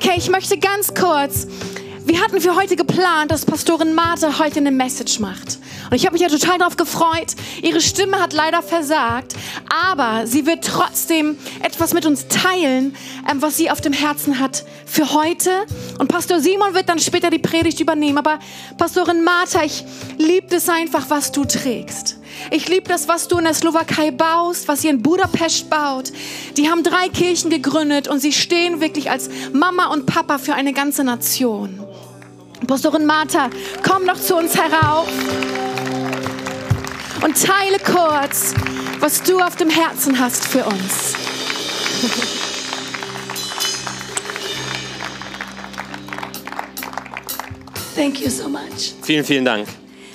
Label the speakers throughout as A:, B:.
A: Okay, ich möchte ganz kurz. Wir hatten für heute geplant, dass Pastorin Martha heute eine Message macht. Und ich habe mich ja total darauf gefreut. Ihre Stimme hat leider versagt, aber sie wird trotzdem etwas mit uns teilen, ähm, was sie auf dem Herzen hat für heute. Und Pastor Simon wird dann später die Predigt übernehmen. Aber Pastorin Martha, ich liebe es einfach, was du trägst. Ich liebe das, was du in der Slowakei baust, was ihr in Budapest baut. Die haben drei Kirchen gegründet und sie stehen wirklich als Mama und Papa für eine ganze Nation. Pastorin Martha, komm doch zu uns herauf und teile kurz, was du auf dem Herzen hast für uns.
B: Thank you so much.
C: Vielen, vielen Dank.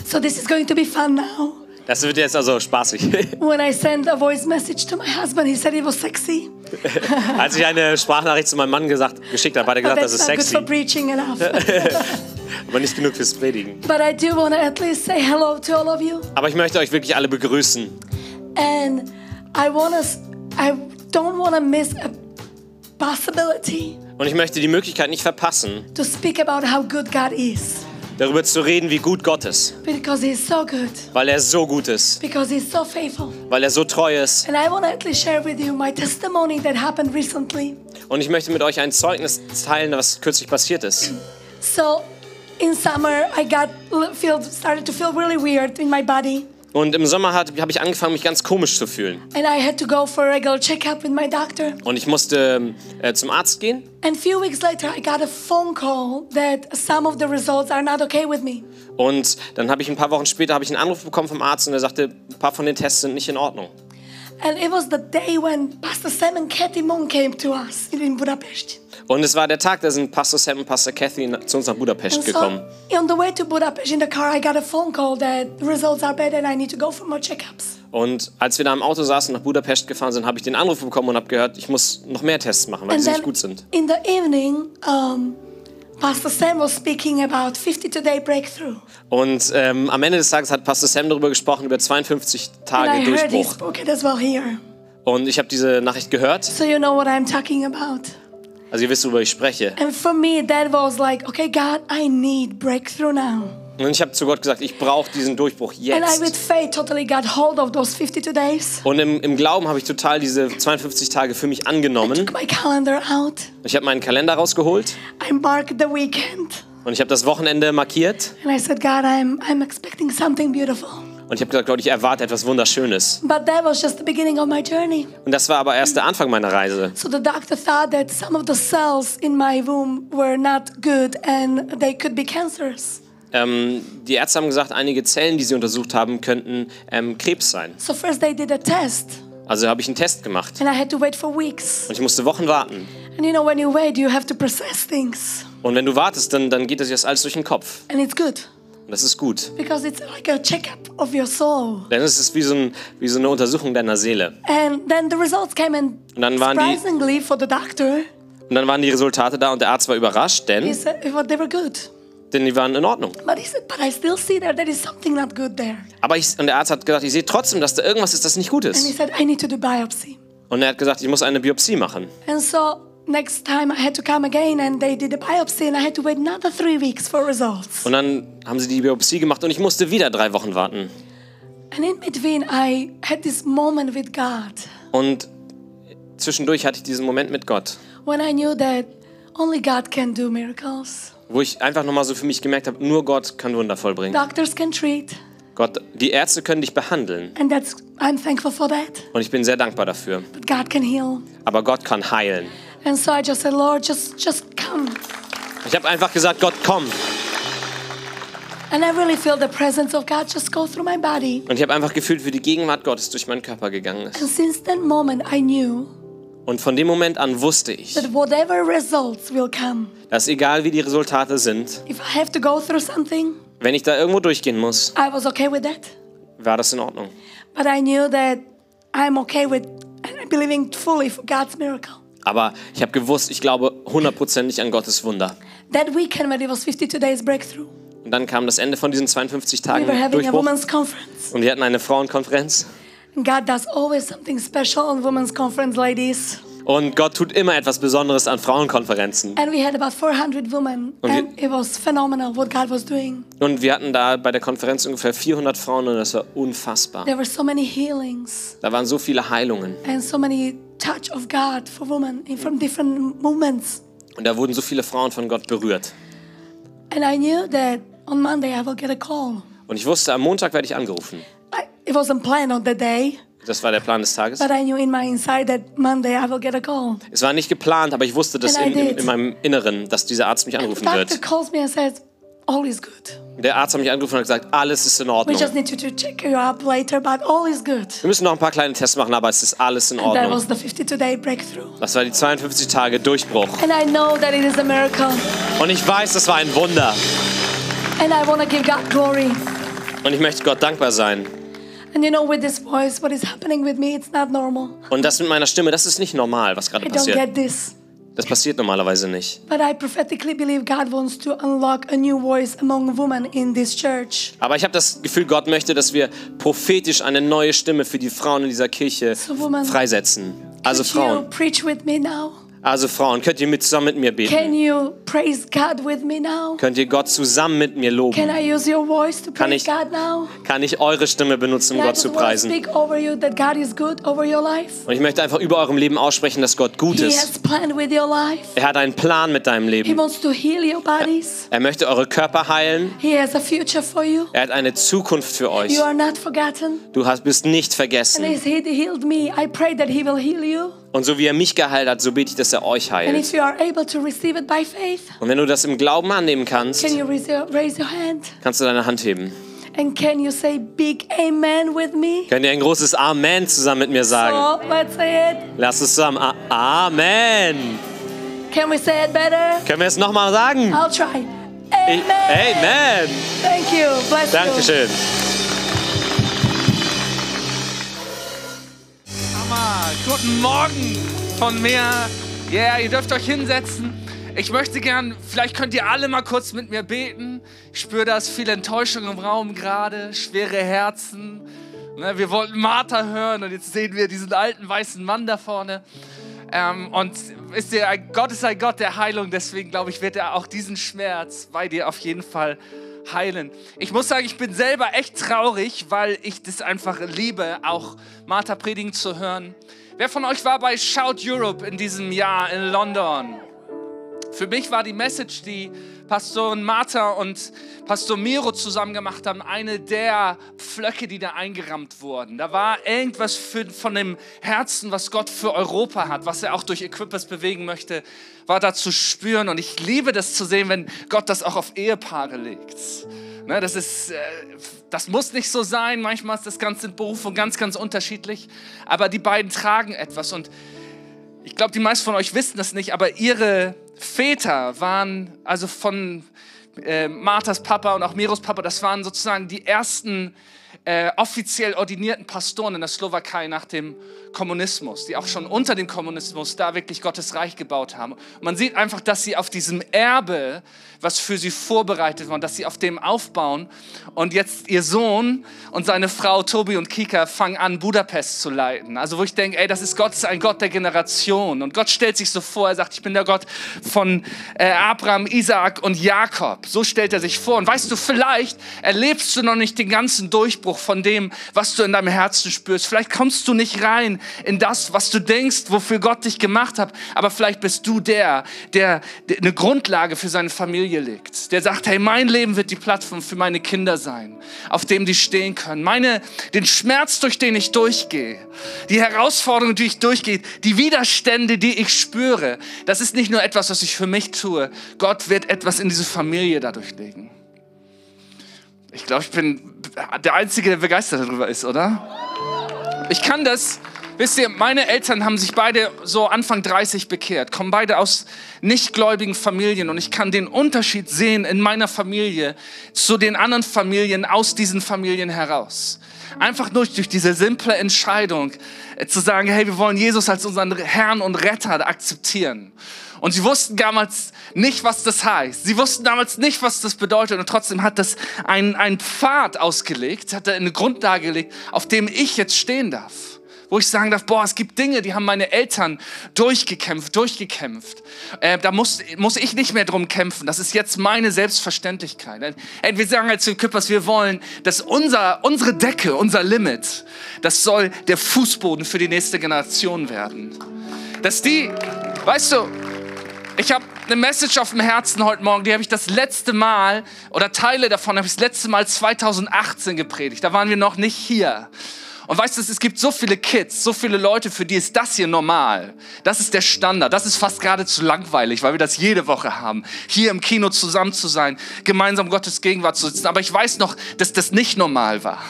B: So this is going to be fun now.
C: Das wird jetzt also spaßig.
B: When I sent a voice message to my husband, he said it was sexy.
C: Als ich eine Sprachnachricht zu meinem Mann gesagt, geschickt habe, hat er
B: But
C: gesagt, das
B: that's
C: ist
B: not good
C: sexy,
B: for preaching enough.
C: aber nicht genug fürs Predigen.
B: but I do want to at least say hello to all of you.
C: Aber ich möchte euch wirklich alle begrüßen.
B: And I want I don't want to miss a possibility
C: Und ich möchte die Möglichkeit nicht verpassen,
B: to speak about how good God is.
C: darüber zu reden, wie gut Gott ist.
B: So.
C: Weil er so gut ist.
B: So.
C: Weil er so treu ist.
B: And I want to at least share with you my testimony that happened recently.
C: Und ich möchte mit euch ein Zeugnis teilen, was kürzlich passiert ist.
B: So, in summer, I got feel started to feel really weird in my body,
C: Und im Sommer habe ich angefangen, mich ganz komisch zu fühlen.
B: and I had to go for a regular checkup with my doctor.
C: Und ich musste äh, zum Arzt gehen.
B: Okay.
C: Und dann habe ich ein paar Wochen später habe ich einen Anruf bekommen vom Arzt und er sagte, ein paar von den Tests sind nicht in Ordnung.
B: And it was the day when Pastor Sam and Kathy Moon came to us in Budapest.
C: Und es war der Tag, da sind Pastor Sam und Pastor Kathy zu uns nach Budapest
B: And
C: gekommen.
B: so, on the way to Budapest in the car, I got a phone call that the results are bad and I need to go for more checkups.
C: Und als wir da im Auto saßen und nach Budapest gefahren sind, habe ich den Anruf bekommen und habe gehört, ich muss noch mehr Tests machen, weil
B: And
C: sie nicht gut sind.
B: in the evening, um, Pastor Sam was speaking about 50 today breakthrough.
C: Und ähm, am Ende des Tages hat Pastor Sam darüber gesprochen, über 52
B: And
C: Tage
B: I heard he
C: Durchbruch.
B: spoke it as well here.
C: Und ich habe diese Nachricht gehört.
B: So you know what I'm talking about.
C: Also ihr wisst, worüber ich spreche.
B: And for me, that was like, okay, God, I need breakthrough now.
C: Und ich habe zu Gott gesagt, ich brauche diesen Durchbruch jetzt.
B: faith totally got hold of those 52 days.
C: Und im, im Glauben habe ich total diese 52 Tage für mich angenommen. Ich habe meinen Kalender rausgeholt
B: I marked the weekend.
C: und ich habe das Wochenende markiert.
B: And I said, God, I'm, I'm expecting something beautiful.
C: Und ich habe gesagt, Gott, ich erwarte etwas Wunderschönes.
B: But that was just the beginning of my journey.
C: Und das war aber erst der Anfang meiner Reise.
B: So the doctor thought that some of the cells in my womb were not good and they could be cancerous.
C: Ähm, die Ärzte haben gesagt, einige Zellen, die sie untersucht haben, könnten ähm, Krebs sein.
B: So first they did a test
C: Also habe ich einen Test gemacht.
B: and I had to wait for weeks.
C: Und ich musste Wochen warten.
B: And you know, when you wait, you have to process things.
C: Und wenn du wartest, dann, dann geht das jetzt alles durch den Kopf.
B: And it's good
C: Und das ist gut.
B: because it's like a checkup of your soul.
C: Denn es ist wie so, ein, wie so eine Untersuchung deiner Seele.
B: And then the results came and
C: Und dann waren die,
B: surprisingly for the doctor,
C: und dann waren die Resultate da und der Arzt war überrascht,
B: he
C: denn,
B: said they were good.
C: denn die waren in Ordnung.
B: But he said, but I still see that there is something not good there.
C: Aber ich, und der Arzt hat gesagt, ich sehe trotzdem, dass da irgendwas ist, das nicht gut
B: And he
C: ist.
B: said, I need to do biopsy.
C: Und er hat gesagt, ich muss eine Biopsie machen.
B: And so next time I had to come again and they did a biopsy and I had to wait another three weeks for results.
C: Und dann haben sie die Biopsie gemacht und ich musste wieder drei Wochen warten.
B: And in between I had this moment with God
C: Und zwischendurch hatte ich diesen Moment mit Gott,
B: when I knew that only God can do miracles.
C: wo ich einfach nochmal so für mich gemerkt habe, nur Gott kann Wunder vollbringen.
B: Doctors can treat
C: Gott, die Ärzte können dich behandeln
B: and that's I'm thankful for that.
C: und ich bin sehr dankbar dafür.
B: But God can heal.
C: Aber Gott kann heilen.
B: And so I just said, Lord, just just come.
C: Ich habe einfach gesagt, Gott, komm.
B: And I really feel the presence of God just go through my body.
C: Und ich habe einfach gefühlt, wie die Gegenwart Gottes durch meinen Körper gegangen ist.
B: And since that moment I knew
C: Und von dem Moment an wusste ich,
B: that whatever results will come,
C: dass egal wie die Resultate sind,
B: if I have to go through something,
C: wenn ich da irgendwo durchgehen muss,
B: I was okay with that.
C: war das in Ordnung.
B: But I knew that I'm okay with and I'm believing fully for God's miracle.
C: Aber ich habe gewusst, ich glaube hundertprozentig an Gottes Wunder.
B: That weekend when it was 52 days breakthrough,
C: Und dann kam das Ende von diesen 52
B: we
C: Tagen
B: a
C: Durchbruch und wir hatten eine Frauenkonferenz.
B: God does always something special on women's conference, ladies.
C: Und Gott tut immer etwas Besonderes an Frauenkonferenzen.
B: And we had about 400 women,
C: Und
B: and it was phenomenal what God was doing.
C: Und wir hatten da bei der Konferenz ungefähr 400 Frauen und das war unfassbar.
B: There were so many healings
C: Da waren so viele Heilungen
B: and so many touch of God for women in- from different movements.
C: und da wurden so viele Frauen von Gott berührt.
B: And I knew that on Monday I will get a call.
C: Und ich wusste, am Montag werde ich angerufen.
B: I, it wasn't planned on the day,
C: Das war der Plan des Tages.
B: but I knew in my inside that Monday I will get a call.
C: Es war nicht geplant, aber ich wusste das in, in, in meinem Inneren, dass dieser Arzt mich
B: The
C: anrufen
B: doctor
C: wird.
B: calls me and says, all is good.
C: Der Arzt hat mich angerufen und gesagt, alles ist in
B: We
C: Ordnung.
B: just need to, to check you up later, but all is good.
C: Wir müssen noch ein paar kleine Tests machen, aber es ist alles in
B: That
C: Ordnung.
B: was the 52-day breakthrough.
C: Das war die 52 Tage Durchbruch.
B: And I know that it is a miracle.
C: Und ich weiß, das war ein Wunder.
B: And I want to give God glory.
C: Und ich möchte Gott dankbar sein.
B: And you know, with this voice, what is happening with me, it's not normal.
C: Und das mit meiner Stimme, das ist nicht normal, was gerade
B: I don't
C: passiert.
B: get this.
C: Das passiert normalerweise nicht.
B: But I prophetically believe God wants to unlock a new voice among women in this church.
C: Aber ich habe das Gefühl, Gott möchte, dass wir prophetisch eine neue Stimme für die Frauen in dieser Kirche
B: So, woman,
C: freisetzen. Also Frauen. Also Frauen, könnt ihr mit zusammen mit mir beten?
B: Can you praise God with me now?
C: Könnt ihr Gott zusammen mit mir
B: Can
C: loben?
B: I use your voice to
C: Kann ich-
B: God now?
C: Kann ich eure Stimme benutzen, um
B: And
C: Gott zu preisen?
B: speak over you that God is good over your life.
C: Und ich möchte einfach über eurem Leben aussprechen, dass Gott gut
B: He
C: ist.
B: has planned with your life.
C: Er hat einen Plan mit deinem
B: He
C: Leben.
B: wants to heal your bodies.
C: Er möchte eure Körper heilen.
B: He has a future for you.
C: Er hat eine Zukunft für euch.
B: You are not forgotten.
C: Du hast, bist nicht
B: And
C: vergessen.
B: as He healed me, I pray that He will heal you.
C: Und so wie er mich geheilt hat, so bete ich, dass er euch
B: And
C: heilt.
B: if you are able to receive it by faith,
C: Und wenn du das im Glauben annehmen kannst, kannst du deine Hand heben.
B: And can you say big amen with me?
C: Könnt ihr ein großes Amen zusammen mit mir sagen?
B: So let's say it.
C: Lass es zusammen. A Amen.
B: Can we say it better?
C: Können wir es nochmal sagen?
B: I'll try. Amen.
C: Amen.
B: Thank you. Bless you.
D: Hammer. Guten Morgen von mir. Ja, yeah, ihr dürft euch hinsetzen. Ich möchte gern, vielleicht könnt ihr alle mal kurz mit mir beten. Ich spüre, da ist viel Enttäuschung im Raum gerade, schwere Herzen. Ne, wir wollten Martha hören und jetzt sehen wir diesen alten weißen Mann da vorne. Ähm, und wisst ihr, Gott ist ein Gott der Heilung, deswegen glaube ich, wird er auch diesen Schmerz bei dir auf jeden Fall heilen. Ich muss sagen, ich bin selber echt traurig, weil ich das einfach liebe, auch Martha predigen zu hören. Wer von euch war bei Shout Europe in diesem Jahr in London? Für mich war die Message, die Pastorin Martha und Pastor Miro zusammen gemacht haben, eine der Pflöcke, die da eingerammt wurden. Da war irgendwas für, von dem Herzen, was Gott für Europa hat, was er auch durch Equippers bewegen möchte, war da zu spüren. Und ich liebe das zu sehen, wenn Gott das auch auf Ehepaare legt. Ne, das, ist, äh, das muss nicht so sein. Manchmal ist das Ganze in Berufung ganz, ganz unterschiedlich. Aber die beiden tragen etwas. Und ich glaube, die meisten von euch wissen das nicht, aber ihre Väter waren, also von äh, Marthas Papa und auch Miros Papa, das waren sozusagen die ersten äh, offiziell ordinierten Pastoren in der Slowakei nach dem Kommunismus, die auch schon unter dem Kommunismus da wirklich Gottes Reich gebaut haben. Und man sieht einfach, dass sie auf diesem Erbe, was für sie vorbereitet war, dass sie auf dem aufbauen. Und jetzt ihr Sohn und seine Frau Tobi und Kika fangen an, Budapest zu leiten. Also wo ich denke, ey, das ist Gott, ein Gott der Generation. Und Gott stellt sich so vor, er sagt, ich bin der Gott von äh, Abraham, Isaak und Jakob. So stellt er sich vor. Und weißt du, vielleicht erlebst du noch nicht den ganzen Durchbruch von dem, was du in deinem Herzen spürst. Vielleicht kommst du nicht rein in das, was du denkst, wofür Gott dich gemacht hat. Aber vielleicht bist du der, der, eine Grundlage für seine Familie legt. Der sagt, hey, mein Leben wird die Plattform für meine Kinder sein, auf dem die stehen können. Meine, den Schmerz, durch den ich durchgehe, die Herausforderungen, die ich durchgehe, die Widerstände, die ich spüre, das ist nicht nur etwas, was ich für mich tue. Gott wird etwas in diese Familie dadurch legen. Ich glaube, ich bin der Einzige, der begeistert darüber ist, oder? Ich kann das, wisst ihr, meine Eltern haben sich beide so Anfang 30 bekehrt, kommen beide aus nichtgläubigen Familien und ich kann den Unterschied sehen in meiner Familie zu den anderen Familien aus diesen Familien heraus. Einfach nur durch diese simple Entscheidung äh, zu sagen, hey, wir wollen Jesus als unseren Herrn und Retter akzeptieren. Und sie wussten damals nicht, was das heißt. Sie wussten damals nicht, was das bedeutet. Und trotzdem hat das einen, einen Pfad ausgelegt, hat er eine Grundlage gelegt, auf dem ich jetzt stehen darf. Wo ich sagen darf, boah, es gibt Dinge, die haben meine Eltern durchgekämpft, durchgekämpft. Äh, da muss, muss ich nicht mehr drum kämpfen. Das ist jetzt meine Selbstverständlichkeit. Äh, wir sagen als Küppers, wir wollen, dass unser, unsere Decke, unser Limit, das soll der Fußboden für die nächste Generation werden. Dass die, weißt du, ich habe eine Message auf dem Herzen heute Morgen, die habe ich das letzte Mal, oder Teile davon habe ich das letzte Mal 2018 gepredigt. Da waren wir noch nicht hier. Und weißt du, es gibt so viele Kids, so viele Leute, für die ist das hier normal. Das ist der Standard. Das ist fast geradezu langweilig, weil wir das jede Woche haben. Hier im Kino zusammen zu sein, gemeinsam Gottes Gegenwart zu sitzen. Aber ich weiß noch, dass das nicht normal war.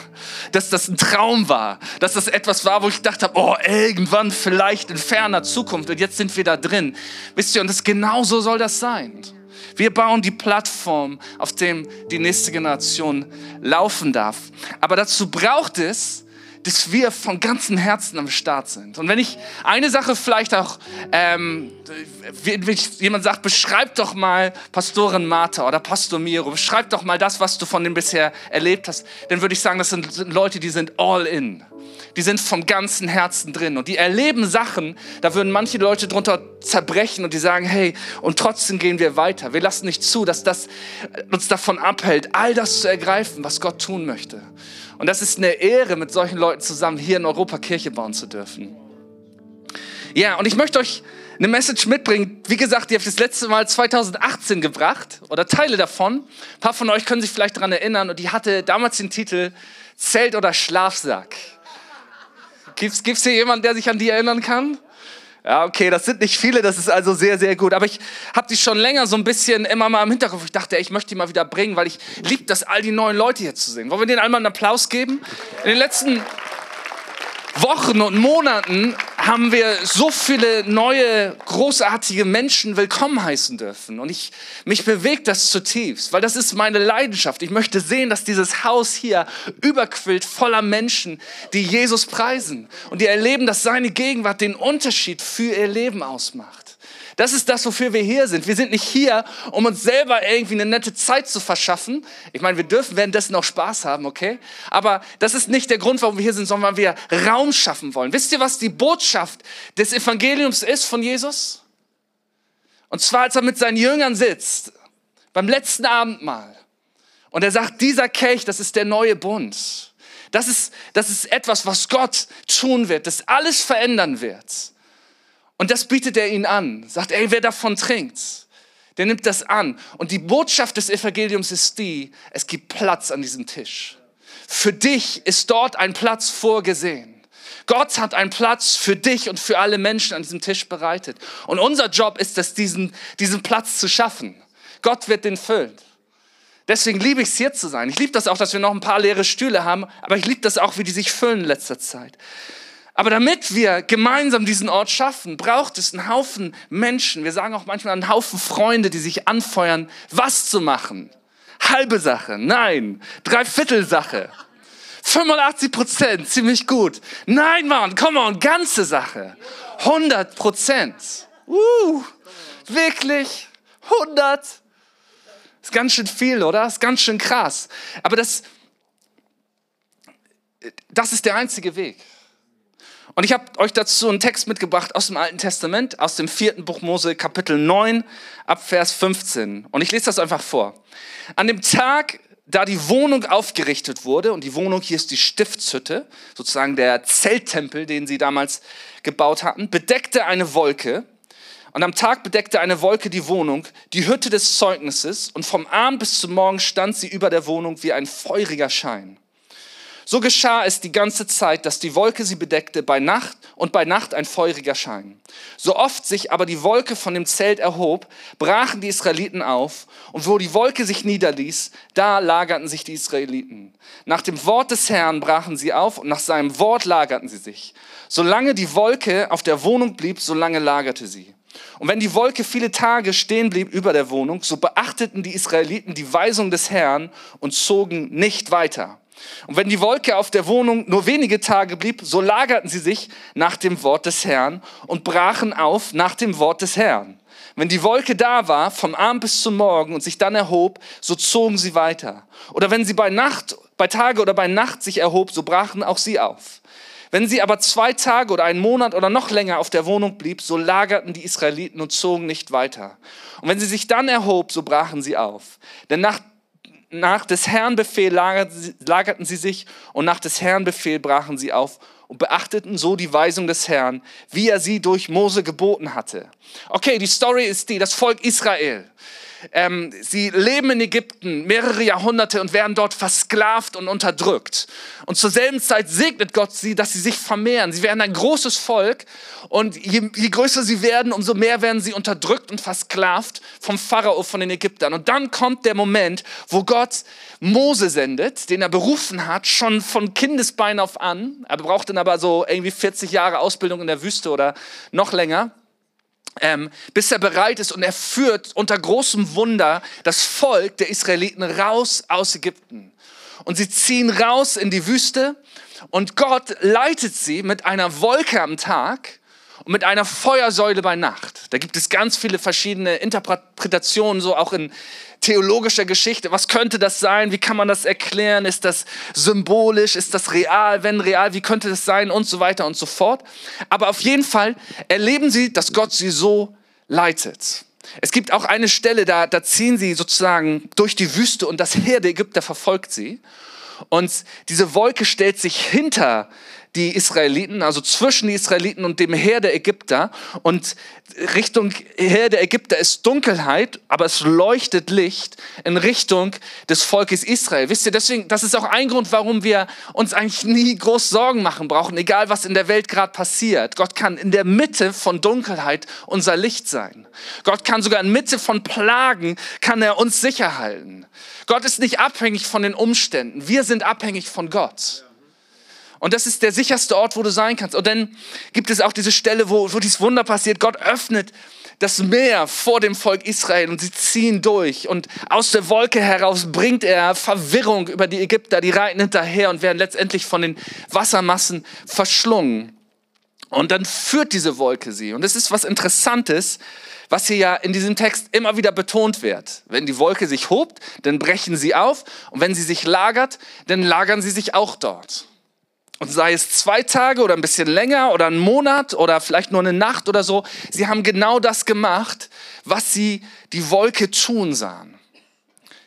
D: Dass das ein Traum war. Dass das etwas war, wo ich gedacht habe, oh, irgendwann vielleicht in ferner Zukunft. Und jetzt sind wir da drin. Wisst ihr, und das genau so soll das sein. Wir bauen die Plattform, auf dem die nächste Generation laufen darf. Aber dazu braucht es, dass wir von ganzem Herzen am Start sind. Und wenn ich eine Sache vielleicht auch, ähm, wenn jemand sagt, beschreib doch mal Pastorin Martha oder Pastor Miro, beschreib doch mal das, was du von dem bisher erlebt hast, dann würde ich sagen, das sind Leute, die sind all in. Die sind vom ganzen Herzen drin und die erleben Sachen, da würden manche Leute drunter zerbrechen und die sagen, hey, und trotzdem gehen wir weiter. Wir lassen nicht zu, dass das uns davon abhält, all das zu ergreifen, was Gott tun möchte. Und das ist eine Ehre, mit solchen Leuten zusammen hier in Europa Kirche bauen zu dürfen. Ja, und ich möchte euch eine Message mitbringen. Wie gesagt, die habe ich das letzte Mal 2018 gebracht oder Teile davon. Ein paar von euch können sich vielleicht daran erinnern und die hatte damals den Titel Zelt oder Schlafsack. Gibt es hier jemanden, der sich an die erinnern kann? Ja, okay, das sind nicht viele, das ist also sehr, sehr gut. Aber ich habe die schon länger so ein bisschen immer mal im Hinterkopf. Ich dachte, ey, ich möchte die mal wieder bringen, weil ich liebe das, all die neuen Leute hier zu sehen. Wollen wir denen einmal einen Applaus geben? In den letzten Wochen und Monaten haben wir so viele neue, großartige Menschen willkommen heißen dürfen. Und ich, mich bewegt das zutiefst, weil das ist meine Leidenschaft. Ich möchte sehen, dass dieses Haus hier überquillt voller Menschen, die Jesus preisen und die erleben, dass seine Gegenwart den Unterschied für ihr Leben ausmacht. Das ist das, wofür wir hier sind. Wir sind nicht hier, um uns selber irgendwie eine nette Zeit zu verschaffen. Ich meine, wir dürfen währenddessen auch Spaß haben, okay? Aber das ist nicht der Grund, warum wir hier sind, sondern weil wir Raum schaffen wollen. Wisst ihr, was die Botschaft des Evangeliums ist von Jesus? Und zwar, als er mit seinen Jüngern sitzt, beim letzten Abendmahl. Und er sagt, dieser Kelch, das ist der neue Bund. Das ist, das ist etwas, was Gott tun wird, das alles verändern wird. Und das bietet er ihnen an. Sagt, ey, wer davon trinkt, der nimmt das an. Und die Botschaft des Evangeliums ist die, es gibt Platz an diesem Tisch. Für dich ist dort ein Platz vorgesehen. Gott hat einen Platz für dich und für alle Menschen an diesem Tisch bereitet. Und unser Job ist es, diesen, diesen Platz zu schaffen. Gott wird den füllen. Deswegen liebe ich es hier zu sein. Ich liebe das auch, dass wir noch ein paar leere Stühle haben, aber ich liebe das auch, wie die sich füllen in letzter Zeit. Aber damit wir gemeinsam diesen Ort schaffen, braucht es einen Haufen Menschen. Wir sagen auch manchmal einen Haufen Freunde, die sich anfeuern, was zu machen. Halbe Sache, nein, Dreiviertel Sache. 85 Prozent, ziemlich gut. Nein, Mann, come on, ganze Sache. 100 Prozent. Uh, wirklich 100. Ist ganz schön viel, oder? Ist ganz schön krass. Aber das, das ist der einzige Weg. Und ich habe euch dazu einen Text mitgebracht aus dem Alten Testament, aus dem vierten Buch Mose, Kapitel 9, ab Vers 15. Und ich lese das einfach vor. An dem Tag, da die Wohnung aufgerichtet wurde, und die Wohnung hier ist die Stiftshütte, sozusagen der Zelttempel, den sie damals gebaut hatten, bedeckte eine Wolke. Und am Tag bedeckte eine Wolke die Wohnung, die Hütte des Zeugnisses, und vom Abend bis zum Morgen stand sie über der Wohnung wie ein feuriger Schein. So geschah es die ganze Zeit, dass die Wolke sie bedeckte bei Nacht und bei Nacht ein feuriger Schein. So oft sich aber die Wolke von dem Zelt erhob, brachen die Israeliten auf und wo die Wolke sich niederließ, da lagerten sich die Israeliten. Nach dem Wort des Herrn brachen sie auf und nach seinem Wort lagerten sie sich. Solange die Wolke auf der Wohnung blieb, solange lagerte sie. Und wenn die Wolke viele Tage stehen blieb über der Wohnung, so beachteten die Israeliten die Weisung des Herrn und zogen nicht weiter. Und wenn die Wolke auf der Wohnung nur wenige Tage blieb, so lagerten sie sich nach dem Wort des Herrn und brachen auf nach dem Wort des Herrn. Wenn die Wolke da war, vom Abend bis zum Morgen und sich dann erhob, so zogen sie weiter. Oder wenn sie bei Nacht, bei Tage oder bei Nacht sich erhob, so brachen auch sie auf. Wenn sie aber zwei Tage oder einen Monat oder noch länger auf der Wohnung blieb, so lagerten die Israeliten und zogen nicht weiter. Und wenn sie sich dann erhob, so brachen sie auf. Denn nach, nach des Herrn Befehl lagerten sie, sich und nach des Herrn Befehl brachen sie auf und beachteten so die Weisung des Herrn, wie er sie durch Mose geboten hatte. Okay, die Story ist die, das Volk Israel. Ähm, sie leben in Ägypten mehrere Jahrhunderte und werden dort versklavt und unterdrückt. Und zur selben Zeit segnet Gott sie, dass sie sich vermehren. Sie werden ein großes Volk und je, je größer sie werden, umso mehr werden sie unterdrückt und versklavt vom Pharao, von den Ägyptern. Und dann kommt der Moment, wo Gott Mose sendet, den er berufen hat, schon von Kindesbein auf an. Er braucht dann aber so irgendwie 40 Jahre Ausbildung in der Wüste oder noch länger ähm, bis er bereit ist und er führt unter großem Wunder das Volk der Israeliten raus aus Ägypten. Und sie ziehen raus in die Wüste und Gott leitet sie mit einer Wolke am Tag und mit einer Feuersäule bei Nacht. Da gibt es ganz viele verschiedene Interpretationen, so auch in theologischer Geschichte. Was könnte das sein? Wie kann man das erklären? Ist das symbolisch? Ist das real? Wenn real, wie könnte das sein? Und so weiter und so fort. Aber auf jeden Fall erleben sie, dass Gott sie so leitet. Es gibt auch eine Stelle, da, da ziehen sie sozusagen durch die Wüste und das Heer der Ägypter verfolgt sie. Und diese Wolke stellt sich hinter die Israeliten, also zwischen die Israeliten und dem Heer der Ägypter. Und Richtung Heer der Ägypter ist Dunkelheit, aber es leuchtet Licht in Richtung des Volkes Israel. Wisst ihr, deswegen, das ist auch ein Grund, warum wir uns eigentlich nie groß Sorgen machen brauchen, egal was in der Welt gerade passiert. Gott kann in der Mitte von Dunkelheit unser Licht sein. Gott kann sogar in Mitte von Plagen, kann er uns sicher halten. Gott ist nicht abhängig von den Umständen. Wir sind abhängig von Gott. Und das ist der sicherste Ort, wo du sein kannst. Und dann gibt es auch diese Stelle, wo, wo dieses Wunder passiert. Gott öffnet das Meer vor dem Volk Israel und sie ziehen durch. Und aus der Wolke heraus bringt er Verwirrung über die Ägypter. Die reiten hinterher und werden letztendlich von den Wassermassen verschlungen. Und dann führt diese Wolke sie. Und es ist was Interessantes, was hier ja in diesem Text immer wieder betont wird. Wenn die Wolke sich hobt, dann brechen sie auf. Und wenn sie sich lagert, dann lagern sie sich auch dort. Und sei es zwei Tage oder ein bisschen länger oder ein Monat oder vielleicht nur eine Nacht oder so, sie haben genau das gemacht, was sie die Wolke tun sahen.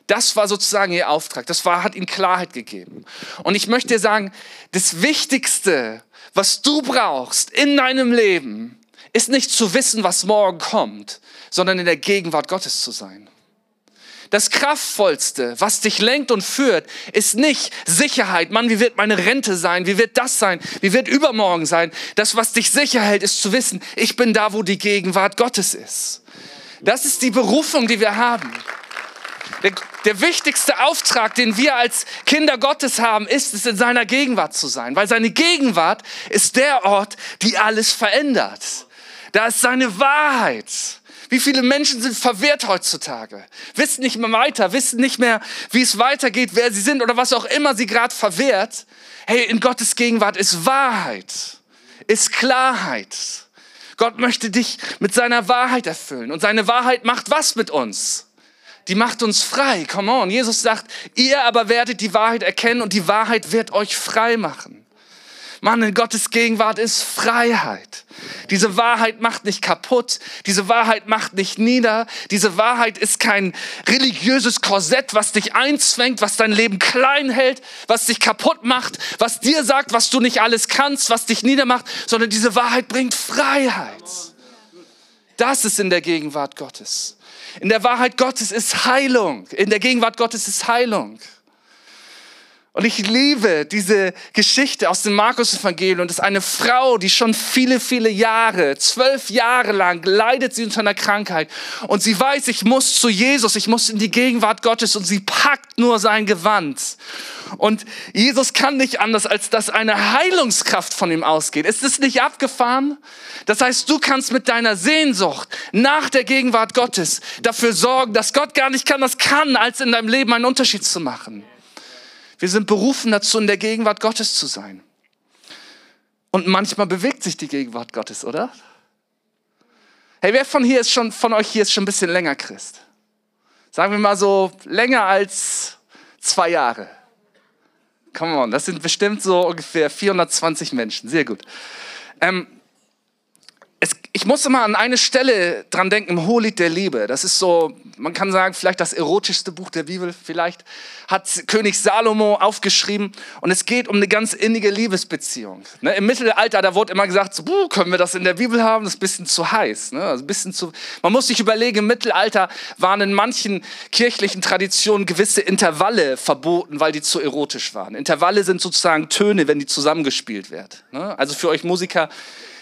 D: Das war sozusagen ihr Auftrag. Das war, hat ihnen Klarheit gegeben. Und ich möchte dir sagen, das Wichtigste, was du brauchst in deinem Leben, ist nicht zu wissen, was morgen kommt, sondern in der Gegenwart Gottes zu sein. Das Kraftvollste, was dich lenkt und führt, ist nicht Sicherheit. Mann, wie wird meine Rente sein? Wie wird das sein? Wie wird übermorgen sein? Das, was dich sicher hält, ist zu wissen, ich bin da, wo die Gegenwart Gottes ist. Das ist die Berufung, die wir haben. Der, der, wichtigste Auftrag, den wir als Kinder Gottes haben, ist es, in seiner Gegenwart zu sein. Weil seine Gegenwart ist der Ort, die alles verändert. Da ist seine Wahrheit. Wie viele Menschen sind verwirrt heutzutage, wissen nicht mehr weiter, wissen nicht mehr, wie es weitergeht, wer sie sind oder was auch immer sie gerade verwehrt. Hey, in Gottes Gegenwart ist Wahrheit, ist Klarheit. Gott möchte dich mit seiner Wahrheit erfüllen und seine Wahrheit macht was mit uns? Die macht uns frei. Come on. Jesus sagt, ihr aber werdet die Wahrheit erkennen und die Wahrheit wird euch frei machen. Mann, in Gottes Gegenwart ist Freiheit. Diese Wahrheit macht nicht kaputt. Diese Wahrheit macht nicht nieder. Diese Wahrheit ist kein religiöses Korsett, was dich einzwängt, was dein Leben klein hält, was dich kaputt macht, was dir sagt, was du nicht alles kannst, was dich niedermacht, sondern diese Wahrheit bringt Freiheit. Das ist in der Gegenwart Gottes. In der Wahrheit Gottes ist Heilung. In der Gegenwart Gottes ist Heilung. Und ich liebe diese Geschichte aus dem Markus-Evangelium. Das ist eine Frau, die schon viele, viele Jahre, zwölf Jahre lang leidet sie unter einer Krankheit. Und sie weiß, ich muss zu Jesus, ich muss in die Gegenwart Gottes und sie packt nur sein Gewand. Und Jesus kann nicht anders, als dass eine Heilungskraft von ihm ausgeht. Ist es nicht abgefahren? Das heißt, du kannst mit deiner Sehnsucht nach der Gegenwart Gottes dafür sorgen, dass Gott gar nicht kann, das kann, als in deinem Leben einen Unterschied zu machen. Wir sind berufen dazu, in der Gegenwart Gottes zu sein. Und manchmal bewegt sich die Gegenwart Gottes, oder? Hey, wer von hier ist schon, von euch hier ist schon ein bisschen länger Christ? Sagen wir mal so länger als zwei Jahre. Come on, das sind bestimmt so ungefähr 420 Menschen. Sehr gut. Ähm, ich muss immer an eine Stelle dran denken, im Hohelied der Liebe. Das ist so, man kann sagen, vielleicht das erotischste Buch der Bibel. Vielleicht hat König Salomo aufgeschrieben. Und es geht um eine ganz innige Liebesbeziehung. Ne, Im Mittelalter, da wurde immer gesagt, so, buh, können wir das in der Bibel haben? Das ist ein bisschen zu heiß. Ne? Also ein bisschen zu, man muss sich überlegen, im Mittelalter waren in manchen kirchlichen Traditionen gewisse Intervalle verboten, weil die zu erotisch waren. Intervalle sind sozusagen Töne, wenn die zusammengespielt werden. Ne? Also für euch Musiker,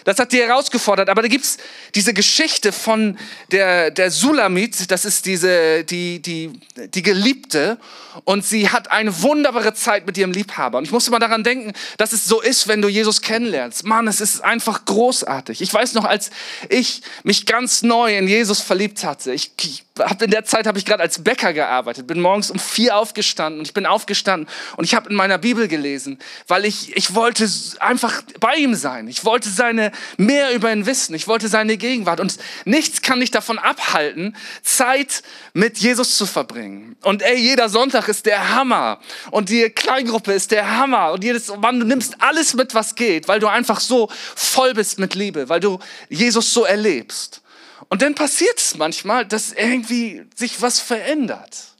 D: das hat die herausgefordert. Aber da gibt's diese Geschichte von der, der Sulamit, das ist diese, die, die, die Geliebte. Und sie hat eine wunderbare Zeit mit ihrem Liebhaber. Und ich musste mal daran denken, dass es so ist, wenn du Jesus kennenlernst. Mann, es ist einfach großartig. Ich weiß noch, als ich mich ganz neu in Jesus verliebt hatte. Ich, ich hab in der Zeit habe ich gerade als Bäcker gearbeitet, bin morgens um vier aufgestanden und ich bin aufgestanden und ich habe in meiner Bibel gelesen, weil ich, ich wollte einfach bei ihm sein. Ich wollte seine mehr über ihn wissen. Ich wollte seine Gegenwart. Und nichts kann dich davon abhalten, Zeit mit Jesus zu verbringen. Und ey, jeder Sonntag ist der Hammer. Und die Kleingruppe ist der Hammer. Und jedes, Mann, du nimmst alles mit, was geht, weil du einfach so voll bist mit Liebe, weil du Jesus so erlebst. Und dann passiert es manchmal, dass irgendwie sich was verändert.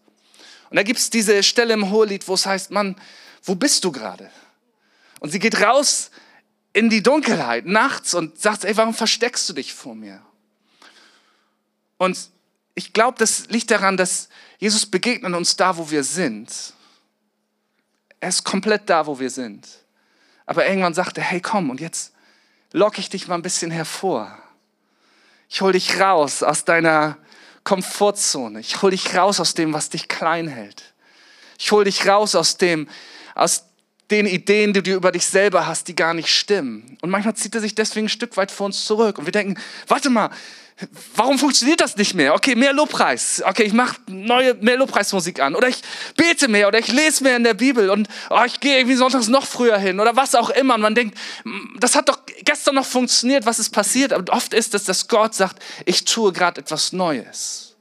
D: Und da gibt es diese Stelle im Hohelied, wo es heißt, Mann, wo bist du gerade? Und sie geht raus in die Dunkelheit nachts und sagt, ey, warum versteckst du dich vor mir? Und ich glaube, das liegt daran, dass Jesus begegnet uns da, wo wir sind. Er ist komplett da, wo wir sind. Aber irgendwann sagt er, hey, komm, und jetzt locke ich dich mal ein bisschen hervor. Ich hol dich raus aus deiner Komfortzone. Ich hol dich raus aus dem, was dich klein hält. Ich hol dich raus aus dem, aus den Ideen, die du über dich selber hast, die gar nicht stimmen. Und manchmal zieht er sich deswegen ein Stück weit vor uns zurück. Und wir denken, warte mal, warum funktioniert das nicht mehr? Okay, mehr Lobpreis. Okay, ich mache neue, mehr Lobpreismusik an. Oder ich bete mehr oder ich lese mehr in der Bibel und oh, ich gehe irgendwie sonntags noch früher hin oder was auch immer. Und man denkt, das hat doch gestern noch funktioniert, was ist passiert? Aber oft ist es, dass Gott sagt, ich tue gerade etwas Neues.